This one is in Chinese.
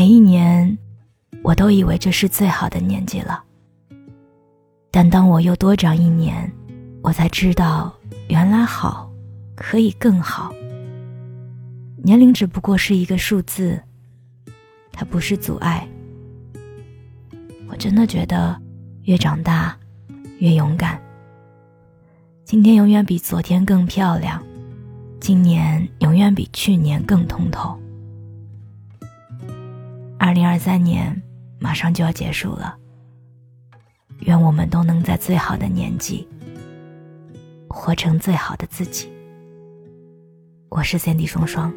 每一年，我都以为这是最好的年纪了。但当我又多长一年，我才知道，原来好，可以更好。年龄只不过是一个数字，它不是阻碍。我真的觉得，越长大，越勇敢。今天永远比昨天更漂亮，今年永远比去年更通透。二零二三年马上就要结束了，愿我们都能在最好的年纪，活成最好的自己。我是三 D 双双。